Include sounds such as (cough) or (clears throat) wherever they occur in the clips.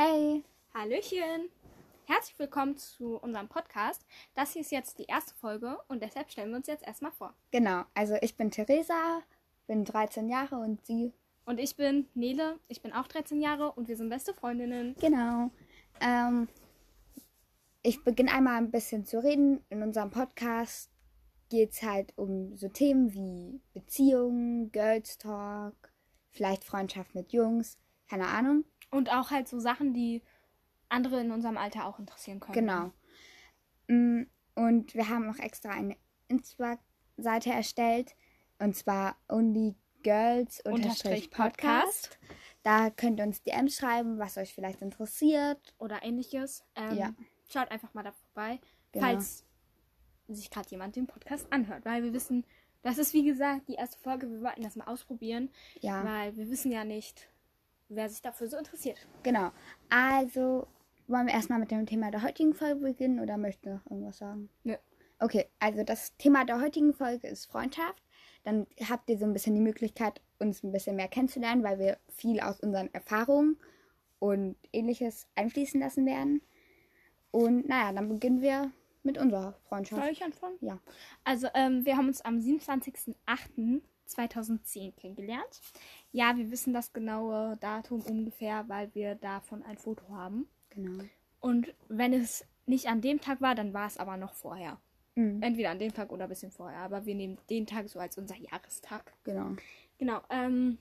Hey, Hallöchen! Herzlich willkommen zu unserem Podcast. Das hier ist jetzt die erste Folge und deshalb stellen wir uns jetzt erstmal vor. genau, also ich bin Theresa, bin 13 Jahre und sie, Und ich bin Nele, ich bin auch 13 Jahre und wir sind beste Freundinnen. genau. Ähm, ich beginne einmal ein bisschen zu reden. In unserem Podcast geht es halt um so Themen wie Beziehungen, Girls Talk, vielleicht Freundschaft mit Jungs, keine Ahnung. Und auch halt so Sachen, die andere in unserem Alter auch interessieren können. Genau. Mm, Und wir haben auch extra eine Insta-Seite erstellt. Und zwar Only Girls Unterstrich Podcast. Da könnt ihr uns DMs schreiben, was euch vielleicht interessiert. Oder ähnliches. Ähm, Ja. Schaut einfach mal da vorbei, Genau. falls sich gerade jemand den Podcast anhört. Weil wir wissen, das ist wie gesagt die erste Folge. Wir wollten das mal ausprobieren, Ja, weil wir wissen ja nicht, wer sich dafür so interessiert. genau. Also wollen wir erstmal mit dem Thema der heutigen Folge beginnen oder möchtet ihr noch irgendwas sagen? Nö. Okay, also das Thema der heutigen Folge ist Freundschaft. Dann habt ihr so ein bisschen die Möglichkeit, uns ein bisschen mehr kennenzulernen, weil wir viel aus unseren Erfahrungen und ähnliches einfließen lassen werden. Und naja, dann beginnen wir mit unserer Freundschaft. Soll ich anfangen? Ja. Also, ähm, wir haben uns am 27.08.2010 kennengelernt. Ja, wir wissen das genaue Datum ungefähr, weil wir davon ein Foto haben. Genau. Und wenn es nicht an dem Tag war, dann war es aber noch vorher. Mhm. Entweder an dem Tag oder ein bisschen vorher. Aber wir nehmen den Tag so als unser Jahrestag. Genau. Genau. Ähm,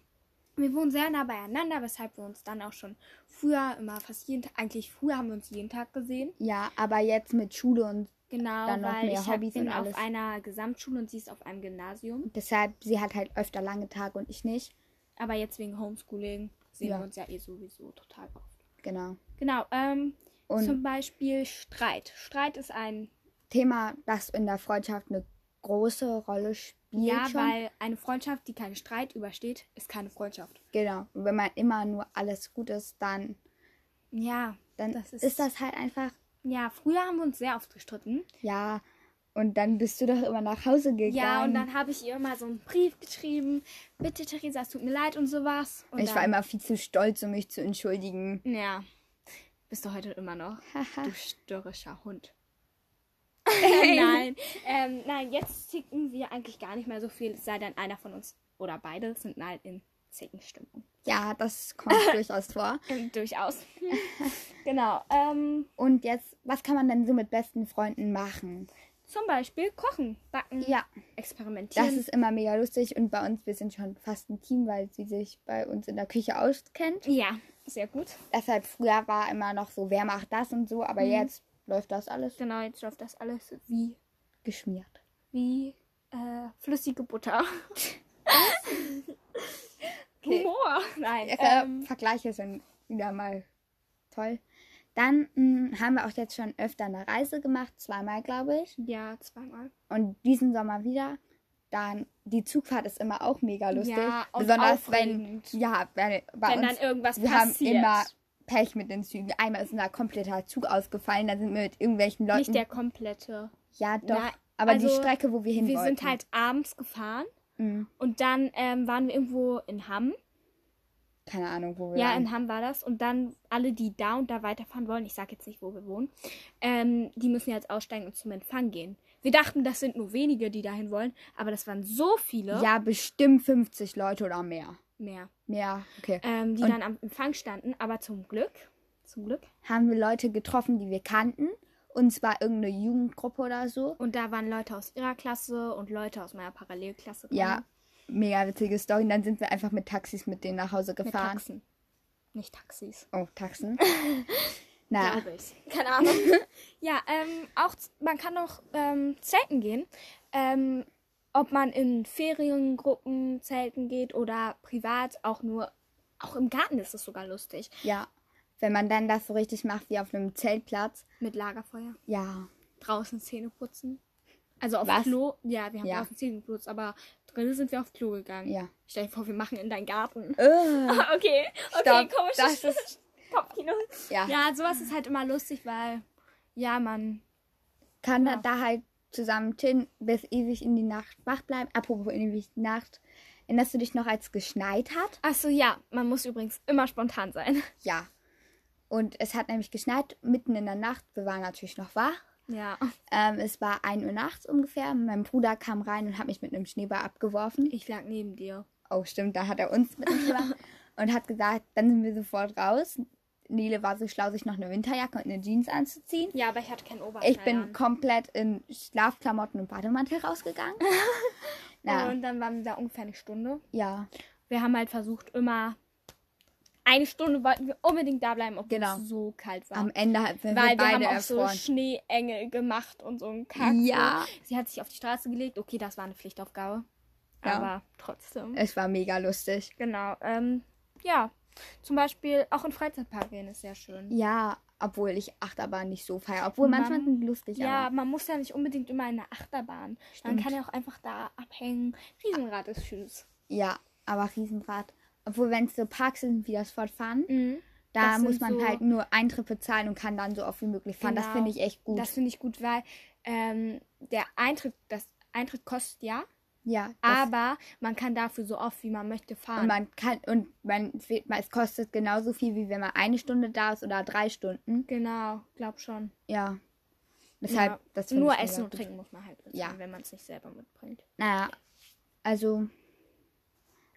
wir wohnen sehr nah beieinander, weshalb wir uns dann auch schon früher immer fast jeden Tag, eigentlich früher haben wir uns jeden Tag gesehen. Ja, aber jetzt mit Schule und Genau, Dann noch weil mehr ich Hobbys bin und alles. auf einer Gesamtschule und sie ist auf einem Gymnasium. deshalb, sie hat halt öfter lange Tage und ich nicht. Aber jetzt wegen Homeschooling sehen Ja. wir uns ja eh sowieso total oft. Genau. Genau, ähm, Und zum Beispiel Streit. Streit ist ein, Thema, das in der Freundschaft eine große Rolle spielt. ja, schon. weil eine Freundschaft, die keinen Streit übersteht, ist keine Freundschaft. Genau. Und wenn man immer nur alles gut ist, dann, Ja, dann Das ist, ist- das halt einfach, ja, früher haben wir uns sehr oft gestritten. ja. Und dann bist du doch immer nach Hause gegangen. Ja, und dann habe ich ihr immer so einen Brief geschrieben. Bitte, Theresa, es tut mir leid und sowas. Und ich war immer viel zu stolz, um mich zu entschuldigen. Ja, bist du heute immer noch. Du störrischer Hund. (laughs) (laughs) nein, (laughs) ähm, nein, jetzt ticken wir eigentlich gar nicht mehr so viel, es sei denn einer von uns oder beide sind halt in Zickenstimmung. ja, das kommt durchaus vor. Durchaus. genau. Ähm, Und jetzt, was kann man denn so mit besten Freunden machen? Zum Beispiel kochen, backen, Ja, experimentieren. das ist immer mega lustig. Und bei uns, wir sind schon fast ein Team, weil sie sich bei uns in der Küche auskennt. ja, sehr gut. Deshalb früher war immer noch so, wer macht das und so, aber Mhm. jetzt läuft das alles Genau, jetzt läuft das alles wie, geschmiert. wie äh, flüssige Butter. (laughs) (laughs) Okay. Humor. Nein. Ja, Ähm, Vergleiche sind wieder mal toll. Dann mh, haben wir auch jetzt schon öfter eine Reise gemacht, zweimal glaube ich. ja, zweimal. Und diesen Sommer wieder. Dann die Zugfahrt ist immer auch mega lustig. Ja, Besonders wenn, aufregend. ja, wenn, bei Wenn uns, dann irgendwas wir haben passiert. immer Pech mit den Zügen. Einmal ist unser kompletter Zug ausgefallen, dann sind wir mit irgendwelchen Leuten. Nicht der komplette. ja, doch. Na, aber also, die Strecke, wo wir hin Wir wollten. sind halt abends gefahren Mhm. und dann ähm, waren wir irgendwo in Hamm. Keine Ahnung, wo wir Ja, waren. in Hamm war das. Und dann alle, die da und da weiterfahren wollen, ich sag jetzt nicht, wo wir wohnen, ähm, die müssen jetzt aussteigen und zum Empfang gehen. Wir dachten, das sind nur wenige, die dahin wollen, aber das waren so viele. Ja, bestimmt 50 Leute oder mehr. Mehr. Mehr, okay. Ähm, die Und- dann am Empfang standen, aber zum Glück, zum Glück. Haben wir Leute getroffen, die wir kannten. Und zwar irgendeine Jugendgruppe oder so. Und da waren Leute aus ihrer Klasse und Leute aus meiner Parallelklasse. Ja, mega witzige Story. Und dann sind wir einfach mit Taxis mit denen nach Hause mit gefahren. Taxen. Nicht Taxis. Oh, Taxen. (laughs) Na, ich. Keine Ahnung. (laughs) ja, ähm, auch man kann auch ähm, zelten gehen. Ähm, ob man in Feriengruppen zelten geht oder privat, auch nur, auch im Garten ist es sogar lustig. ja. Wenn man dann das so richtig macht wie auf einem Zeltplatz. Mit Lagerfeuer. Ja. Draußen Zähne putzen. Also auf Was? Klo. Ja, wir haben Ja. draußen Zähne geputzt, aber drinnen sind wir auf Klo gegangen. Ja. Stell dir vor, wir machen in deinen Garten. Äh, (laughs) okay, okay, Stopp, komisch. das ist- (laughs) Kopfkino. ja. Ja, sowas ist halt immer lustig, weil, ja, man Kann Ja. da halt zusammen chillen, bis ewig in die Nacht wach bleiben. Apropos ewig Nacht. Erinnerst du dich noch, als es geschneit hat? Achso, ja, man muss übrigens immer spontan sein. Ja. Und es hat nämlich geschneit mitten in der Nacht. Wir waren natürlich noch wach. Ja. Ähm, es war 1 Uhr nachts ungefähr. Mein Bruder kam rein und hat mich mit einem Schneeball abgeworfen. Ich lag neben dir. Oh, stimmt, da hat er uns mit dem Schneeball (laughs) und hat gesagt, dann sind wir sofort raus. Nele war so schlau, sich noch eine Winterjacke und eine Jeans anzuziehen. Ja, aber ich hatte keinen Oberteil Ich bin an. komplett in Schlafklamotten und Bademantel rausgegangen. (laughs) Na, Und dann waren wir da ungefähr eine Stunde. ja, Wir haben halt versucht, immer eine Stunde wollten wir unbedingt da bleiben, obwohl Genau. es so kalt war. am Ende haben wir Weil wir beide haben auch so erfroren. Schneeengel gemacht und so ein Kack. Ja. Sie hat sich auf die Straße gelegt. Okay, das war eine Pflichtaufgabe. Ja. Aber trotzdem. Es war mega lustig. Genau. Ähm, ja. Zum Beispiel auch in Freizeitpark gehen ist sehr schön. Ja, obwohl ich Achterbahn nicht so feiere. Obwohl Man- manchmal sind lustig, Ja, aber man muss ja nicht unbedingt immer in der Achterbahn. Man Stimmt. kann ja auch einfach da abhängen. Riesenrad ist süß. ja, aber Riesenrad. Obwohl, wenn es so Parks sind wie das Fortfahren, Mhm. da Das muss man so- halt nur Eintritt bezahlen und kann dann so oft wie möglich fahren. Das Genau. finde ich echt gut. Das finde ich gut, weil ähm, der Eintritt, das Eintritt kostet ja, ja, das, aber man kann dafür so oft wie man möchte fahren. und man kann und man es kostet genauso viel wie wenn man eine Stunde da ist oder drei Stunden. genau, glaub schon. Ja. Deshalb, ja. das Nur Essen und. Trinken muss man halt bezahlen, Ja. wenn man es nicht selber mitbringt. Naja, also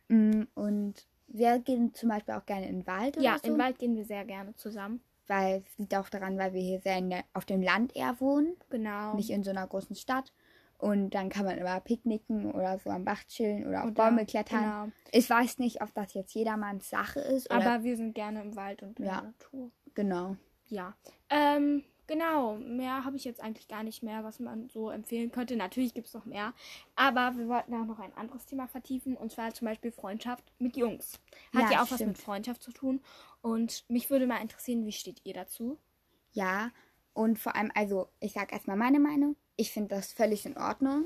mm, und wir gehen zum Beispiel auch gerne in den Wald oder Ja, so. in den Wald gehen wir sehr gerne zusammen. weil es liegt auch daran, weil wir hier sehr in der, auf dem Land eher wohnen, Genau. nicht in so einer großen Stadt. Und dann kann man immer picknicken oder so am Bach chillen oder auf Oder- Bäume klettern. Genau. Ich weiß nicht, ob das jetzt jedermanns Sache ist. Aber wir sind gerne im Wald und in Ja. der Natur. genau. Ja. Ähm, genau. Mehr habe ich jetzt eigentlich gar nicht mehr, was man so empfehlen könnte. Natürlich gibt es noch mehr. Aber wir wollten auch noch ein anderes Thema vertiefen. Und zwar zum Beispiel Freundschaft mit Jungs. Hat Ja, ja, auch was stimmt. mit Freundschaft zu tun. Und mich würde mal interessieren, wie steht ihr dazu? Ja. Und vor allem, also ich sag erstmal meine Meinung. Ich finde das völlig in Ordnung.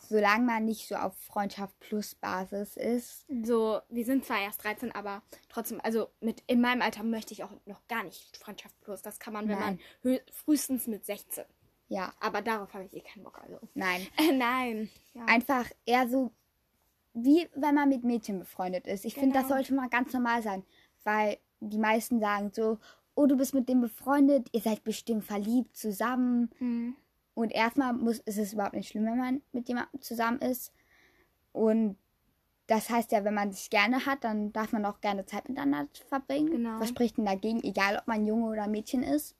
Solange man nicht so auf Freundschaft plus Basis ist. So, wir sind zwar erst 13, aber trotzdem, also mit in meinem Alter möchte ich auch noch gar nicht Freundschaft plus. Das kann man, wenn Nein. man frühestens mit 16. Ja, Aber darauf habe ich eh keinen Bock. Also. nein. Äh, (laughs) nein. Ja. einfach eher so, wie wenn man mit Mädchen befreundet ist. Ich finde, das Genau. sollte mal ganz normal sein, weil die meisten sagen so, oh, du bist mit dem befreundet, ihr seid bestimmt verliebt zusammen. Hm. Und erstmal muss, ist es überhaupt nicht schlimm, wenn man mit jemandem zusammen ist. Und das heißt ja, wenn man sich gerne hat, dann darf man auch gerne Zeit miteinander verbringen. Genau. Was spricht denn dagegen, egal ob man Junge oder Mädchen ist?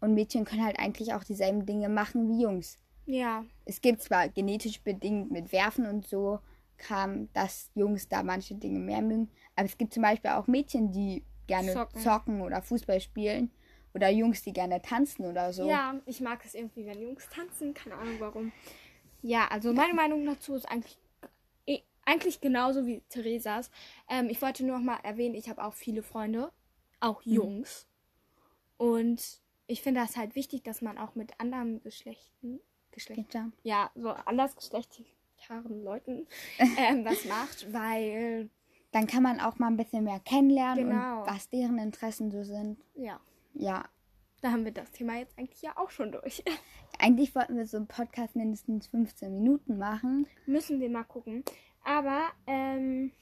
Und Mädchen können halt eigentlich auch dieselben Dinge machen wie Jungs Ja, es gibt zwar genetisch bedingt mit Werfen und so kam, dass Jungs da manche Dinge mehr mögen, aber es gibt zum Beispiel auch Mädchen, die gerne Zocken. zocken, oder Fußball spielen oder Jungs, die gerne tanzen oder so. Ja, ich mag es irgendwie, wenn Jungs tanzen. Keine Ahnung warum. Ja, also meine Meinung dazu ist eigentlich, eh- eigentlich genauso wie Theresas. Ähm, ich wollte nur noch mal erwähnen, ich habe auch viele Freunde, auch Jungs. Und ich finde das halt wichtig, dass man auch mit anderen Geschlechten, Geschlechtern, ja, so andersgeschlechtlichen Leuten (laughs) ähm, was macht, weil, Dann kann man auch mal ein bisschen mehr kennenlernen Genau. und was deren Interessen so sind. ja, Ja, da haben wir das Thema jetzt eigentlich ja auch schon durch. (laughs) eigentlich wollten wir so einen Podcast mindestens 15 Minuten machen. Müssen wir mal gucken. Aber ähm,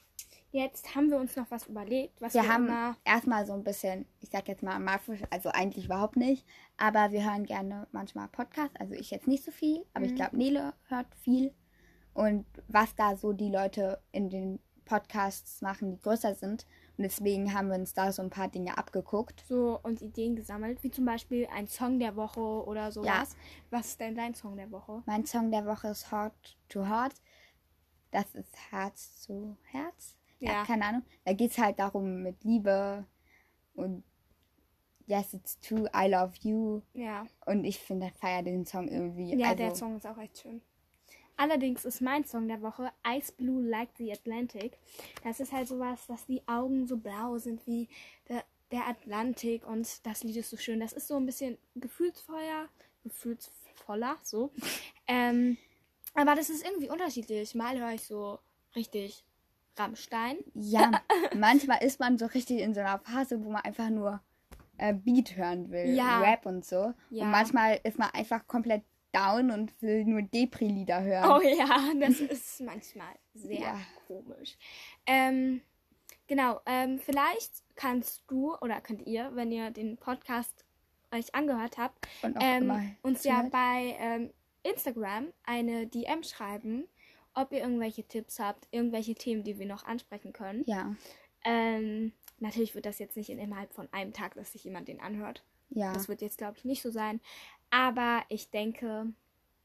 jetzt haben wir uns noch was überlegt, was wir, Wir haben erstmal so ein bisschen, ich sag jetzt mal, mal also eigentlich überhaupt nicht, aber wir hören gerne manchmal Podcasts. Also ich jetzt nicht so viel, aber Mhm. ich glaube, Nele hört viel. Und was da so die Leute in den Podcasts machen, die größer sind. Und deswegen haben wir uns da so ein paar Dinge abgeguckt. So uns Ideen gesammelt, wie zum Beispiel ein Song der Woche oder sowas. Was ist denn dein Song der Woche? Mein Song der Woche ist Heart to Heart. Das ist Herz zu Herz. Ja, Ja. keine Ahnung. Da geht es halt darum mit Liebe und Yes, it's true, I love you. Ja, Und ich finde, ich feiere den Song irgendwie. ja, also, der Song ist auch echt schön. Allerdings ist mein Song der Woche Ice Blue Like the Atlantic. Das ist halt sowas, dass die Augen so blau sind wie der, der Atlantik und das Lied ist so schön. Das ist so ein bisschen gefühlsvoller, gefühlsvoller, so. Ähm, aber das ist irgendwie unterschiedlich. Mal höre ich so richtig Rammstein. Ja, (laughs) manchmal ist man so richtig in so einer Phase, wo man einfach nur äh, Beat hören will, Ja. Rap und so. Ja. Und manchmal ist man einfach komplett down und will nur Depri-Lieder hören. Oh ja, das ist manchmal sehr Ja. komisch. Ähm, genau, ähm, vielleicht kannst du oder könnt ihr, wenn ihr den Podcast euch angehört habt, ähm, uns ja bei ähm, Instagram eine DM schreiben, ob ihr irgendwelche Tipps habt, irgendwelche Themen, die wir noch ansprechen können. Ja, Ähm, natürlich wird das jetzt nicht in- innerhalb von einem Tag, dass sich jemand den anhört. ja. Das wird jetzt, glaube ich, nicht so sein. Aber ich denke,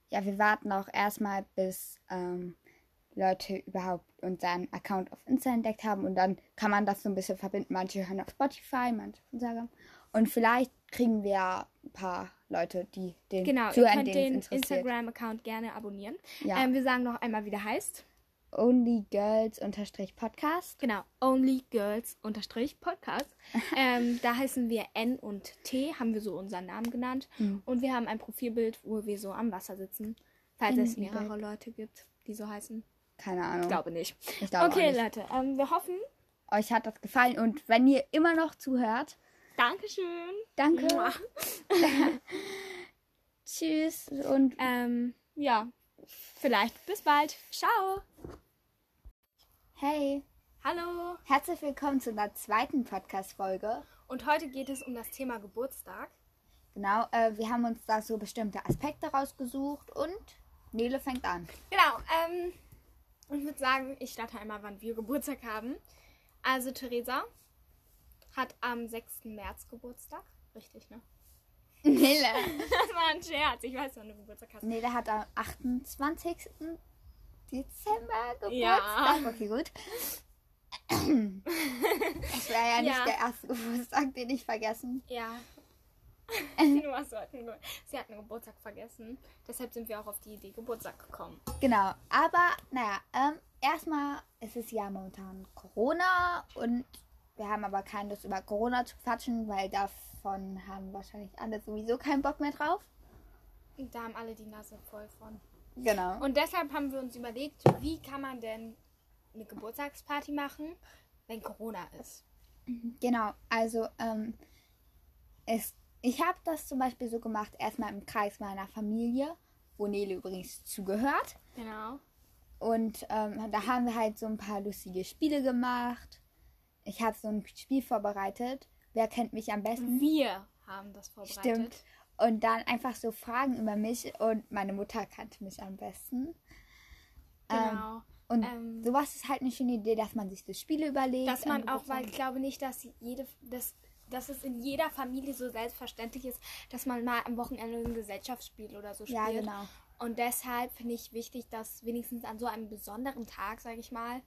Ja, wir warten auch erstmal, bis ähm, Leute überhaupt unseren Account auf Insta entdeckt haben und dann kann man das so ein bisschen verbinden. Manche hören auf Spotify, manche auf Instagram. Und vielleicht kriegen wir ein paar Leute, die den genau, ihr zuhören, könnt denen es den. Instagram-Account gerne abonnieren. Ja, Ähm, wir sagen noch einmal, wie der heißt. Only Girls unterstrich Podcast. Genau, Only Girls unterstrich Podcast. (laughs) ähm, da heißen wir N und T, haben wir so unseren Namen genannt. Mhm. Und wir haben ein Profilbild, wo wir so am Wasser sitzen. Falls es mehrere Leute gibt, die so heißen. Keine Ahnung. Ich glaube nicht. Ich glaube okay, nicht. Leute, ähm, wir hoffen. Euch hat das gefallen und wenn ihr immer noch zuhört, Dankeschön. danke. (laughs) Tschüss und Ähm, ja, vielleicht bis bald. Ciao. Hey, Hallo. herzlich willkommen zu einer zweiten Podcast-Folge. Und heute geht es um das Thema Geburtstag. Genau, äh, wir haben uns da so bestimmte Aspekte rausgesucht und Nele fängt an. Genau, ähm, ich würde sagen, ich starte einmal, wann wir Geburtstag haben. Also Theresa hat am 6. März Geburtstag. Richtig, ne? Nele. (laughs) Das war ein Scherz. Ich weiß, wann du Geburtstag hast. Nele hat am 28. Dezember Geburtstag. Ja. Okay, gut. Das wäre ja nicht Ja. der erste Geburtstag, den ich vergessen. Ja. (laughs) Ge Sie hat einen Geburtstag vergessen. Deshalb sind wir auch auf die Idee Geburtstag gekommen. Genau, aber naja, ähm, erstmal ist es ja momentan Corona und wir haben aber keine Lust über Corona zu quatschen, weil davon haben wahrscheinlich alle sowieso keinen Bock mehr drauf. Da haben alle die Nase voll von. Genau. Und deshalb haben wir uns überlegt, wie kann man denn eine Geburtstagsparty machen, wenn Corona ist. Genau, also ähm, es, ich habe das zum Beispiel so gemacht, erstmal im Kreis meiner Familie, wo Nele übrigens zugehört. Genau. Und ähm, da haben wir halt so ein paar lustige Spiele gemacht. Ich habe so ein Spiel vorbereitet. Wer kennt mich am besten? Wir haben das vorbereitet. Stimmt. Und dann einfach so Fragen über mich und meine Mutter kannte mich am besten. Ähm, Genau. und ähm, sowas ist halt eine schöne Idee, dass man sich so Spiele überlegt. dass man am auch, weil ich glaube nicht, dass jede, dass, dass es in jeder Familie so selbstverständlich ist, dass man mal am Wochenende ein Gesellschaftsspiel oder so spielt. Ja, genau. Und deshalb finde ich wichtig, dass wenigstens an so einem besonderen Tag, sage ich mal,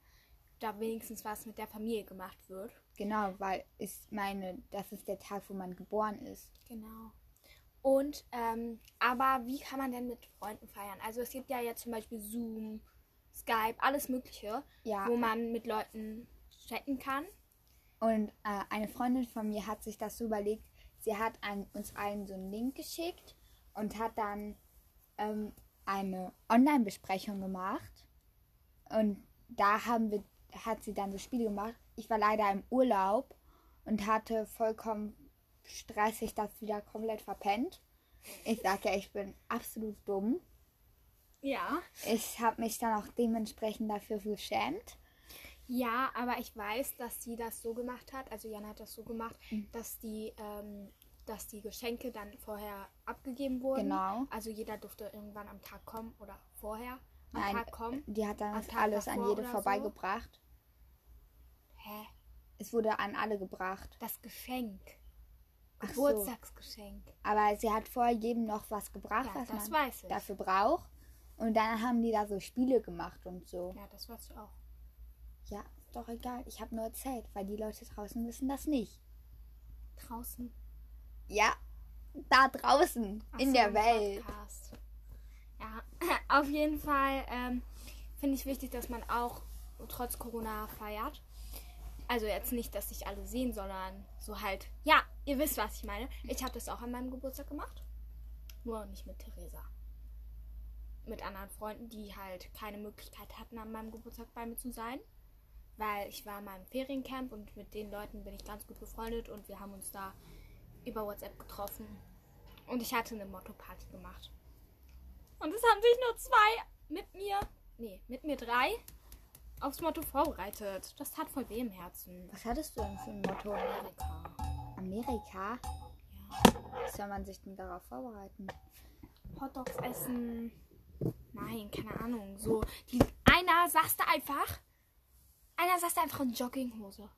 da wenigstens was mit der Familie gemacht wird. Genau, weil ich meine, das ist der Tag, wo man geboren ist. Genau. Und, ähm, aber wie kann man denn mit Freunden feiern? Also es gibt ja jetzt zum Beispiel Zoom, Skype, alles Mögliche, Ja. wo man mit Leuten chatten kann. Und äh, eine Freundin von mir hat sich das so überlegt, sie hat an, uns allen so einen Link geschickt und hat dann ähm, eine Online-Besprechung gemacht. Und da haben wir, hat sie dann so Spiele gemacht. Ich war leider im Urlaub und hatte vollkommen stressig das wieder komplett verpennt. Ich sag ja, ich bin absolut dumm. Ja. Ich habe mich dann auch dementsprechend dafür geschämt. Ja, aber ich weiß, dass sie das so gemacht hat, also Jana hat das so gemacht, Mhm. dass die, ähm, dass die Geschenke dann vorher abgegeben wurden. Genau. Also jeder durfte irgendwann am Tag kommen oder vorher am Nein, Tag kommen. die hat dann alles an jede vorbeigebracht. Hä? Es wurde an alle gebracht. Das Geschenk. Ach so. Geburtstagsgeschenk. Aber sie hat vorher jedem noch was gebracht, Ja, was man dafür braucht. Und dann haben die da so Spiele gemacht und so. Ja, das weiß ich auch. Ja, ist doch egal. Ich habe nur erzählt, weil die Leute draußen wissen das nicht. Draußen. Ja, da draußen Ach in so, der Welt. Podcast. Ja, (laughs) auf jeden Fall ähm, finde ich wichtig, dass man auch trotz Corona feiert. Also jetzt nicht, dass sich alle sehen, sondern so halt, ja, ihr wisst, was ich meine. Ich habe das auch an meinem Geburtstag gemacht. Nur nicht mit Theresa. Mit anderen Freunden, die halt keine Möglichkeit hatten, an meinem Geburtstag bei mir zu sein. Weil ich war in meinem Feriencamp und mit den Leuten bin ich ganz gut befreundet und wir haben uns da über WhatsApp getroffen. Und ich hatte eine Motto-Party gemacht. Und es haben sich nur zwei mit mir, nee, mit mir drei aufs Motto vorbereitet. Das tat voll weh im Herzen. Was hattest du denn für ein Motto? Amerika. Amerika? Ja. Wie soll man sich denn darauf vorbereiten? Hotdogs essen. Nein, keine Ahnung. So, die, einer saß da einfach. Einer saß da einfach in Jogginghose.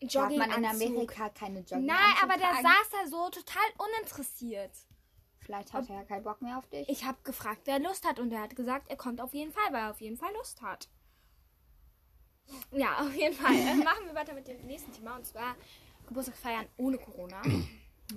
Darf man in. Amerika keine Jogging Nein, aber der saß da so total uninteressiert. Vielleicht hat er ja keinen Bock mehr auf dich. Ich habe gefragt, wer Lust hat und er hat gesagt, er kommt auf jeden Fall, weil er auf jeden Fall Lust hat. Ja, auf jeden Fall. (laughs) Machen wir weiter mit dem nächsten Thema und zwar Geburtstagsfeiern ohne Corona.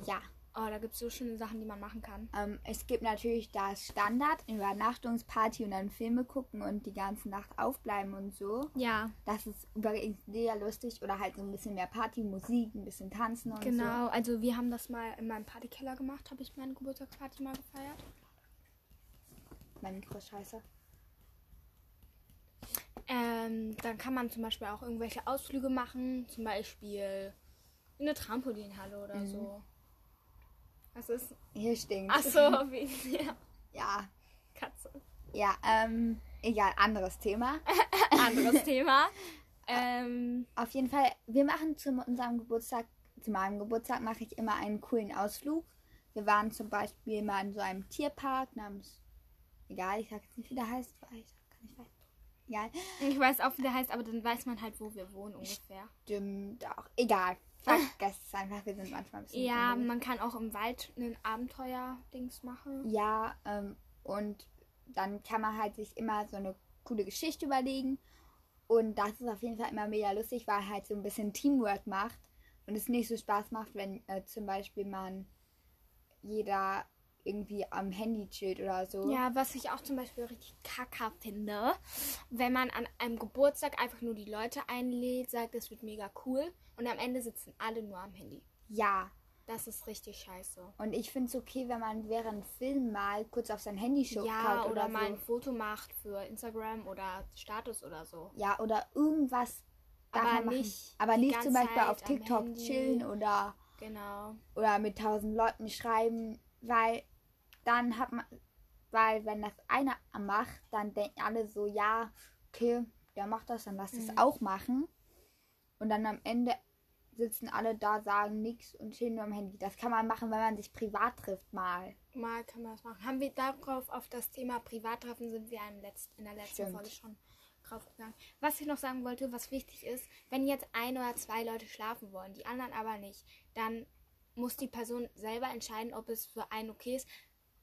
ja. Oh, da gibt es so schöne Sachen, die man machen kann. Ähm, es gibt natürlich das Standard, Übernachtungsparty und dann Filme gucken und die ganze Nacht aufbleiben und so. Ja, Das ist übrigens sehr lustig. Oder halt so ein bisschen mehr Party, Musik, ein bisschen tanzen und genau. Also wir haben das mal in meinem Partykeller gemacht, habe ich meine Geburtstagsparty mal gefeiert. so. Mein Mikro ist scheiße. Ähm, dann kann man zum Beispiel auch irgendwelche Ausflüge machen, zum Beispiel in eine Trampolinhalle oder so. Was ist? Hier stinkt. Ach so, (laughs) wie ja, Ja. Katze. Ja, ähm, egal, anderes Thema. (laughs) Anderes (laughs) Thema. Ähm, Auf jeden Fall, wir machen zu unserem Geburtstag, zu meinem Geburtstag mache ich immer einen coolen Ausflug. Wir waren zum Beispiel mal in so einem Tierpark namens, egal, ich sag jetzt nicht, wie der heißt, weil ich kann nicht weiß. Egal, ich weiß auch, wie der heißt, aber dann weiß man halt, wo wir wohnen ungefähr. stimmt auch. Egal, vergesst es einfach, wir sind manchmal ein bisschen. Ja, dumm. man kann auch im Wald ein Abenteuer-Dings machen. Ja, ähm, und dann kann man halt sich immer so eine coole Geschichte überlegen. Und das ist auf jeden Fall immer mega lustig, weil halt so ein bisschen Teamwork macht und es nicht so Spaß macht, wenn äh, zum Beispiel man jeder irgendwie am Handy chillt oder so. Ja, was ich auch zum Beispiel richtig kacker finde, wenn man an einem Geburtstag einfach nur die Leute einlädt, sagt, es wird mega cool und am Ende sitzen alle nur am Handy. Ja. Das ist richtig scheiße. Und ich finde es okay, wenn man während Film mal kurz auf sein Handy schaut Ja, oder, oder, mal so. ein Foto macht für Instagram oder Status oder so. Ja, oder irgendwas Aber nicht Aber nicht zum Beispiel Zeit auf TikTok chillen oder Genau. oder mit tausend Leuten schreiben, weil dann hat man, weil wenn das einer macht, dann denken alle so, ja, okay, der macht das, dann lass es Mhm. auch machen. Und dann am Ende sitzen alle da, sagen nichts und chillen nur am Handy. Das kann man machen, wenn man sich privat trifft mal. Mal kann man das machen. Haben wir darauf auf das Thema Privattreffen sind wir in der letzten Stimmt. Folge schon drauf gegangen. Was ich noch sagen wollte, was wichtig ist, wenn jetzt ein oder zwei Leute schlafen wollen, die anderen aber nicht, dann muss die Person selber entscheiden, ob es für einen okay ist,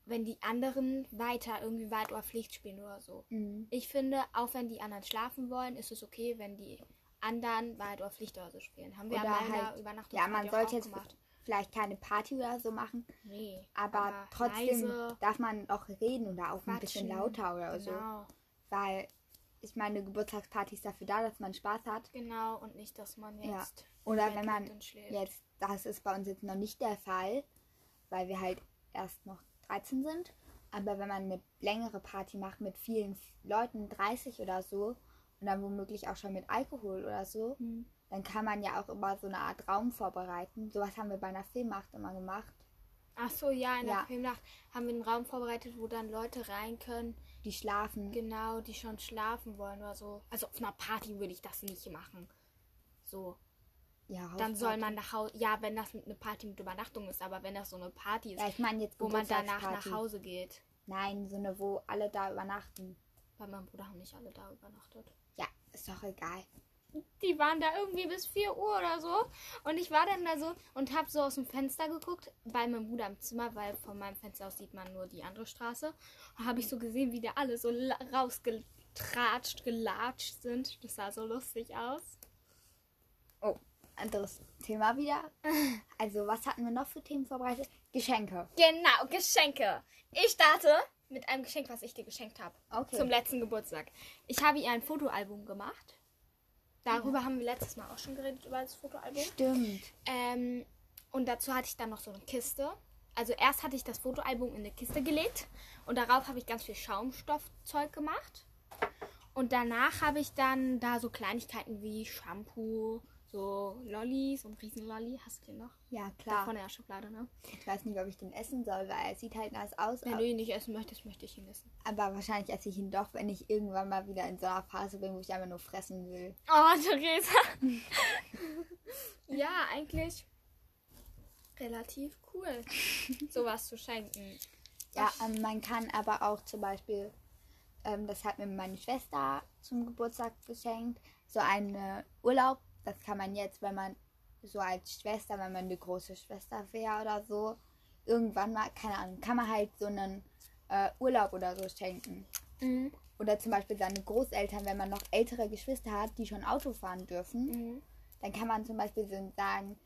wenn die anderen weiter irgendwie Wald oder Pflicht spielen oder so. Mhm. Ich finde, auch wenn die anderen schlafen wollen, ist es okay, wenn die anderen Wald oder oder so spielen. Haben wir Oder an meiner halt, Übernachtung ja, man sollte jetzt gemacht. vielleicht keine Party oder so machen, Nee, aber, trotzdem leise darf man auch reden oder auch ein bisschen quatschen. lauter oder so. Genau. Weil ich meine, Geburtstagsparty ist dafür da, dass man Spaß hat. Genau, und nicht, dass man Ja. jetzt. Oder im wenn man jetzt, das ist bei uns jetzt noch nicht der Fall, weil wir halt erst noch 13 sind. Aber wenn man eine längere Party macht mit vielen Leuten, 30 oder so, und dann womöglich auch schon mit Alkohol oder so, Hm. dann kann man ja auch immer so eine Art Raum vorbereiten. Sowas haben wir bei einer Filmnacht immer gemacht. Ach so, ja, in der Ja. Filmnacht haben wir einen Raum vorbereitet, wo dann Leute rein können, Die schlafen. genau, die schon schlafen wollen oder so. Also auf einer Party würde ich das nicht machen. So, Ja, dann soll man nach Hause. Ja, wenn das eine Party mit Übernachtung ist, aber wenn das so eine Party ist, Ja, ich jetzt wo man danach nach. Hause geht. Nein, so eine, wo alle da übernachten. Bei meinem Bruder haben nicht alle da übernachtet. Ist doch egal. die waren da irgendwie bis 4 Uhr oder so. Und ich war dann da so und habe so aus dem Fenster geguckt, bei meinem Bruder im Zimmer, weil von meinem Fenster aus sieht man nur die andere Straße. Und habe ich so gesehen, wie da alle so rausgetratscht, gelatscht sind. Das sah so lustig aus. Oh, anderes Thema wieder. (laughs) Also, was hatten wir noch für Themen vorbereitet? Geschenke. Genau, Geschenke. Ich starte mit einem Geschenk, was ich dir geschenkt habe. Okay. Zum letzten Geburtstag. Ich habe ihr ein Fotoalbum gemacht. Darüber haben wir letztes Mal auch schon geredet, über das Fotoalbum. Stimmt. Ähm, und dazu hatte ich dann noch so eine Kiste. Also erst hatte ich das Fotoalbum in eine Kiste gelegt und darauf habe ich ganz viel Schaumstoffzeug gemacht. Und danach habe ich dann da so Kleinigkeiten wie Shampoo, So Lollis und Riesenlolli. Hast du den noch? Ja, klar. Von der Schokolade, ne? Ich weiß nicht, ob ich den essen soll, weil er sieht halt nice aus. Wenn du ihn nicht essen möchtest, möchte ich ihn essen. Aber wahrscheinlich esse ich ihn doch, wenn ich irgendwann mal wieder in so einer Phase bin, wo ich einfach nur fressen will. Oh, Theresa. ja, eigentlich relativ cool, (laughs) sowas zu schenken. Ja, ähm, man kann aber auch zum Beispiel, ähm, das hat mir meine Schwester zum Geburtstag geschenkt, so einen Urlaub. Das kann man jetzt, wenn man so als Schwester, wenn man eine große Schwester wäre oder so, irgendwann mal, keine Ahnung, kann man halt so einen äh, Urlaub oder so schenken. Mhm. Oder zum Beispiel seine Großeltern, wenn man noch ältere Geschwister hat, die schon Auto fahren dürfen. Mhm. dann kann man zum Beispiel so sagen,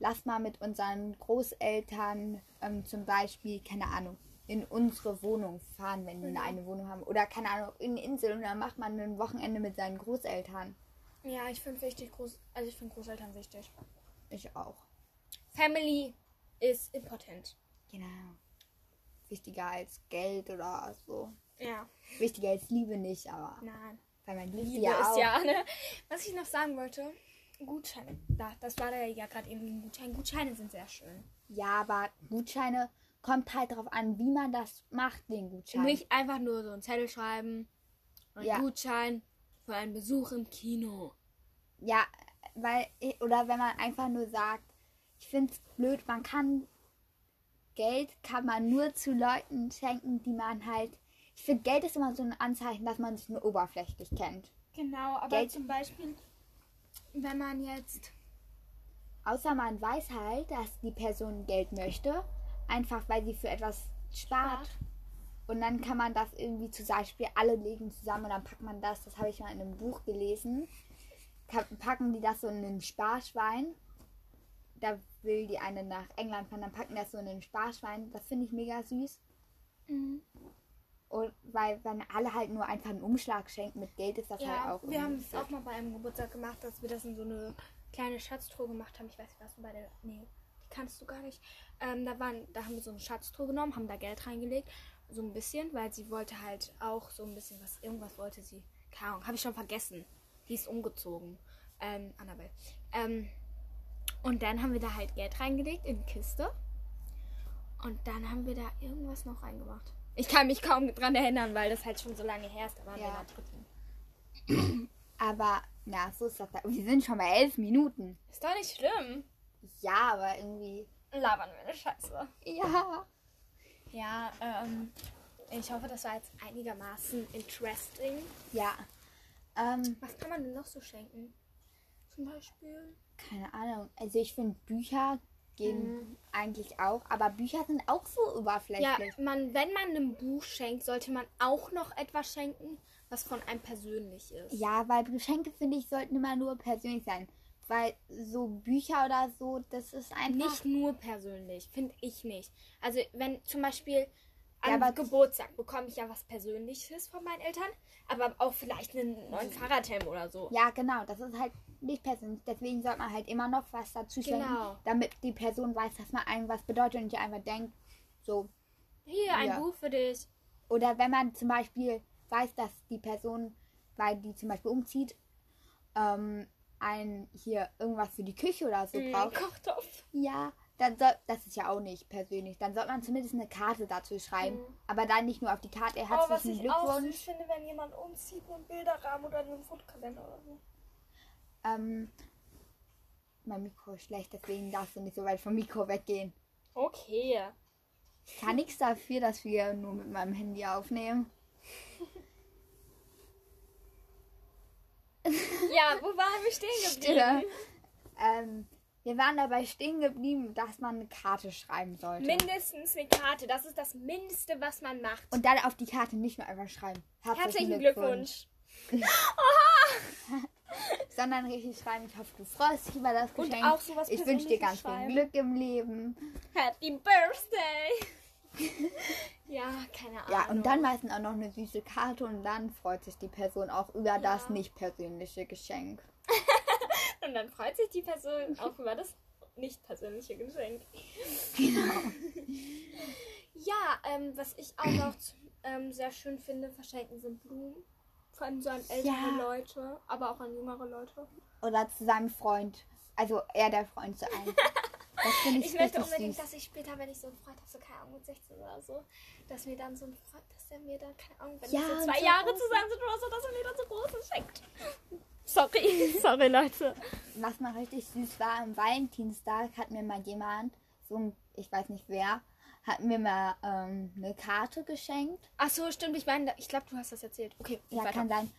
lass mal mit unseren Großeltern ähm, zum Beispiel, keine Ahnung, in unsere Wohnung fahren, wenn wir eine Wohnung haben. Oder keine Ahnung, in eine Insel und dann macht man ein Wochenende mit seinen Großeltern. Ja, ich finde wichtig, Groß also ich finde Großeltern wichtig. Ich auch. Family ist important. Genau. Wichtiger als Geld oder so. Ja. Wichtiger als Liebe nicht, aber Nein. weil man liebt Liebe ja auch. ist ja, ne? Was ich noch sagen wollte, Gutscheine. Da, das war ja gerade eben ein Gutschein. Gutscheine sind sehr schön. Ja, aber Gutscheine kommt halt darauf an, wie man das macht, den Gutschein. Nicht einfach nur so einen Zettel schreiben. Ein Ja. Gutschein für einen Besuch im Kino. Ja, weil, oder wenn man einfach nur sagt, ich finde es blöd, man kann Geld kann man nur zu Leuten schenken, die man halt. Ich finde, Geld ist immer so ein Anzeichen, dass man sich nur oberflächlich kennt. Genau, aber Geld- zum Beispiel, wenn man jetzt. Außer man weiß halt, dass die Person Geld möchte, einfach weil sie für etwas spart. Spart. Und dann kann man das irgendwie zum Beispiel alle legen zusammen und dann packt man das, das habe ich mal in einem Buch gelesen, packen die das so in ein Sparschwein. Da will die eine nach England fahren, dann packen das so in ein Sparschwein. Das finde ich mega süß. Mhm. Und weil wenn alle halt nur einfach einen Umschlag schenken mit Geld, ist das halt Ja, auch. wir haben es auch mal bei einem Geburtstag gemacht, dass wir das in so eine kleine Schatztruhe gemacht haben. Ich weiß nicht, was du bei der. Nee, die kannst du gar nicht. Ähm, da, waren, da haben wir so eine Schatztruhe genommen, haben da Geld reingelegt. So ein bisschen, weil sie wollte halt auch so ein bisschen was. Irgendwas wollte sie. Keine Ahnung, habe ich schon vergessen. Die ist umgezogen. Ähm, Annabelle. Ähm, und dann haben wir da halt Geld reingelegt in die Kiste. Und dann haben wir da irgendwas noch reingemacht. Ich kann mich kaum dran erinnern, weil das halt schon so lange her ist. Da waren wir in Ja. der dritten. (clears throat) Aber, na, so ist das. da- Wir sind schon bei elf Minuten. Ist doch nicht schlimm. Ja, aber irgendwie. Labern wir eine Scheiße. Ja. Ja, ähm, ich hoffe, das war jetzt einigermaßen interesting. Ja. Ähm, Was kann man denn noch so schenken? Zum Beispiel? keine Ahnung. Also ich finde Bücher gehen Mhm. eigentlich auch, aber Bücher sind auch so Ja, oberflächlich. man, wenn man ein Buch schenkt, sollte man auch noch etwas schenken, was von einem persönlich ist. Ja, weil Geschenke finde ich sollten immer nur persönlich sein, weil so Bücher oder so, das ist einfach Nicht nur persönlich, finde ich nicht. Also wenn zum Beispiel Ja, am aber- Geburtstag bekomme ich ja was Persönliches von meinen Eltern, aber auch vielleicht einen neuen Fahrradhelm oder so. Ja, genau, das ist halt nicht persönlich. Deswegen sollte man halt immer noch was dazu schenken, Genau. damit die Person weiß, dass man einem was bedeutet und nicht einfach denkt, so. Hier, ein Ja. Buch für dich. Oder wenn man zum Beispiel weiß, dass die Person, weil die zum Beispiel umzieht, ähm, ein hier irgendwas für die Küche oder so Mm, braucht. Kochtopf. Ja, dann soll, das ist ja auch nicht persönlich. Dann sollte man zumindest eine Karte dazu schreiben. Mhm. Aber dann nicht nur auf die Karte, Oh, was ich auch süß Glückwunsch. finde, wenn jemand umzieht, einen Bilderrahmen oder einen Fotokalender oder so. Ähm, mein Mikro ist schlecht, deswegen darfst du nicht so weit vom Mikro weggehen. Okay. Ich kann nichts dafür, dass wir nur mit meinem Handy aufnehmen. (laughs) (laughs) Ja, wo waren wir stehen geblieben? Ähm, wir waren dabei stehen geblieben, dass man eine Karte schreiben sollte. Mindestens eine Karte. Das ist das Mindeste, was man macht. Und dann auf die Karte nicht nur einfach schreiben. Herzlichen Glückwunsch. (laughs) Sondern richtig schreiben, ich hoffe, du freust dich über das Und Geschenk. auch sowas ich wünsche dir ganz viel schreiben. Glück im Leben. Happy Birthday. Ja, keine Ahnung. Ja, und dann meistens auch noch eine süße Karte und dann freut sich die Person auch über das nicht persönliche Geschenk. (laughs) Und dann freut sich die Person auch über das nicht persönliche Geschenk. Genau. (laughs) Ja, ähm, was ich auch noch ähm, sehr schön finde, verschenken sind Blumen. Vor allem so an ältere Ja. Leute, aber auch an jüngere Leute. Oder zu seinem Freund. Also er der Freund zu einem. (laughs) Ich, möchte unbedingt, dass ich später, wenn ich so einen Freund habe, so keine Ahnung, mit 16 oder so, dass mir dann so ein Freund, dass der mir dann, keine Ahnung, wenn Ja, wir so zwei so Jahre zusammen sind oder so, dass er mir dann so große schenkt. Sorry, (laughs) sorry, Leute. Was mal richtig süß war, am Valentinstag hat mir mal jemand, so ein, ich weiß nicht wer, hat mir mal ähm, eine Karte geschenkt. Ach so, stimmt, ich meine, ich glaube, du hast das erzählt. Okay, Ja, weiter. kann sein.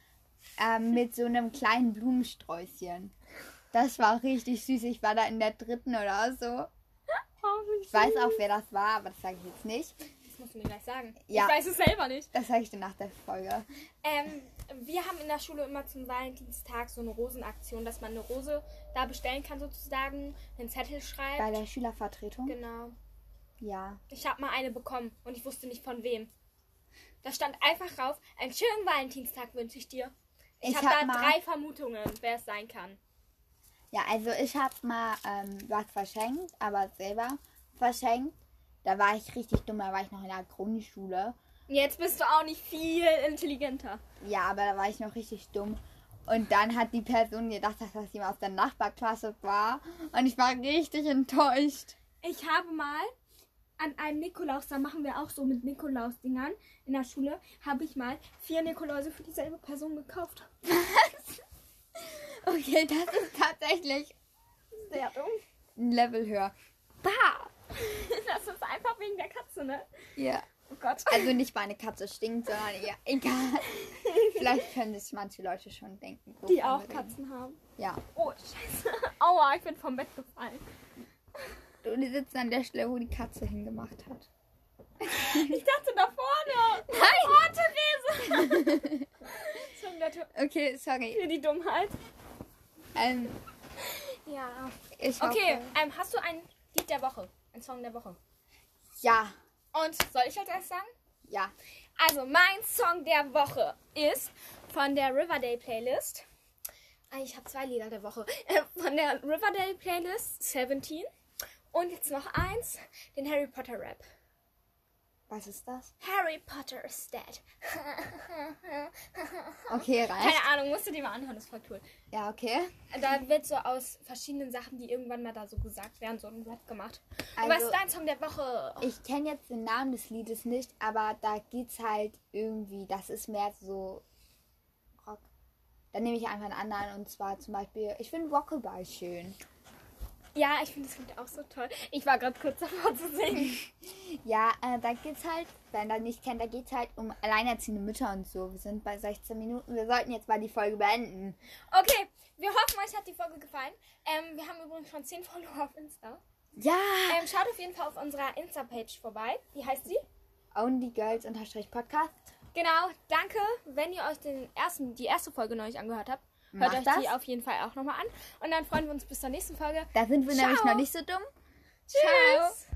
Ähm, mit so einem kleinen Blumensträußchen. Das war richtig süß. Ich war da in der dritten oder so. (laughs) Oh, Ich weiß auch, wer das war, aber das sage ich jetzt nicht. Das musst du mir gleich sagen. Ja. Ich weiß es selber nicht. Das sage ich dir nach der Folge. Ähm, wir haben in der Schule immer zum Valentinstag so eine Rosenaktion, dass man eine Rose da bestellen kann sozusagen, einen Zettel schreibt. Bei der Schülervertretung. Genau. Ja. Ich habe mal eine bekommen und ich wusste nicht von wem. Da stand einfach drauf, einen schönen Valentinstag wünsche ich dir. Ich, Ich habe hab da drei Vermutungen, wer es sein kann. Ja, also ich habe mal ähm, was verschenkt, aber selber verschenkt. Da war ich richtig dumm, da war ich noch in der Grundschule. Jetzt bist du auch nicht viel intelligenter. Ja, aber da war ich noch richtig dumm. Und dann hat die Person gedacht, dass das jemand aus der Nachbarklasse war. Und ich war richtig enttäuscht. Ich habe mal an einem Nikolaus, da machen wir auch so mit Nikolaus-Dingern in der Schule, habe ich mal vier Nikoläuse für dieselbe Person gekauft. (laughs) (laughs) Okay, das ist tatsächlich Sehr dumm. ein Level höher. Bah! (laughs) Das ist einfach wegen der Katze, ne? Ja. Oh Gott. Also nicht meine Katze stinkt, sondern ja, egal. Vielleicht können sich manche Leute schon denken. Die auch reden. Katzen haben. Ja. Oh, scheiße. (laughs) Aua, ich bin vom Bett gefallen. Du die sitzen an der Stelle, wo die Katze hingemacht hat. Ich dachte da vorne. Nein. Oh, Therese. (laughs) Okay, sorry. für die Dummheit. Ähm, Ja. ich Okay, ähm, hast du ein Lied der Woche? Ein Song der Woche? Ja, Und soll ich als erstes sagen? ja. Also, mein Song der Woche ist von der Riverdale Playlist. Ah, Ich habe zwei Lieder der Woche. Äh, Von der Riverdale Playlist 17. Und jetzt noch eins, den Harry Potter Rap. Was ist das? Harry Potter is dead. (laughs) Okay, reicht. Keine Ahnung, musst du dir mal anhören, das ist voll cool. Ja, okay. Da wird so aus verschiedenen Sachen, die irgendwann mal da so gesagt werden, so ein Rap gemacht. Also- was ist dein Song der Woche? Ich kenne jetzt den Namen des Liedes nicht, aber da geht's halt irgendwie, das ist mehr so Rock. Dann nehme ich einfach einen anderen und zwar zum Beispiel, ich finde Rockabye schön. Ja, ich finde das Lied auch so toll. Ich war gerade kurz davor zu singen. (laughs) Ja, äh, da geht's halt, wenn ihr nicht kennt, da geht's halt um alleinerziehende Mütter und so. Wir sind bei 16 Minuten, wir sollten jetzt mal die Folge beenden. Okay, wir hoffen, euch hat die Folge gefallen. Ähm, wir haben übrigens schon 10 Follower auf Insta. Ja! Ähm, schaut auf jeden Fall auf unserer Insta-Page vorbei. Wie heißt sie? OnlyGirls-Podcast. Genau, danke. Wenn ihr euch den ersten, die erste Folge neulich angehört habt, hört Macht euch das. die auf jeden Fall auch nochmal an. Und dann freuen wir uns bis zur nächsten Folge. Da sind wir nämlich Ciao. noch nicht so dumm. Tschüss.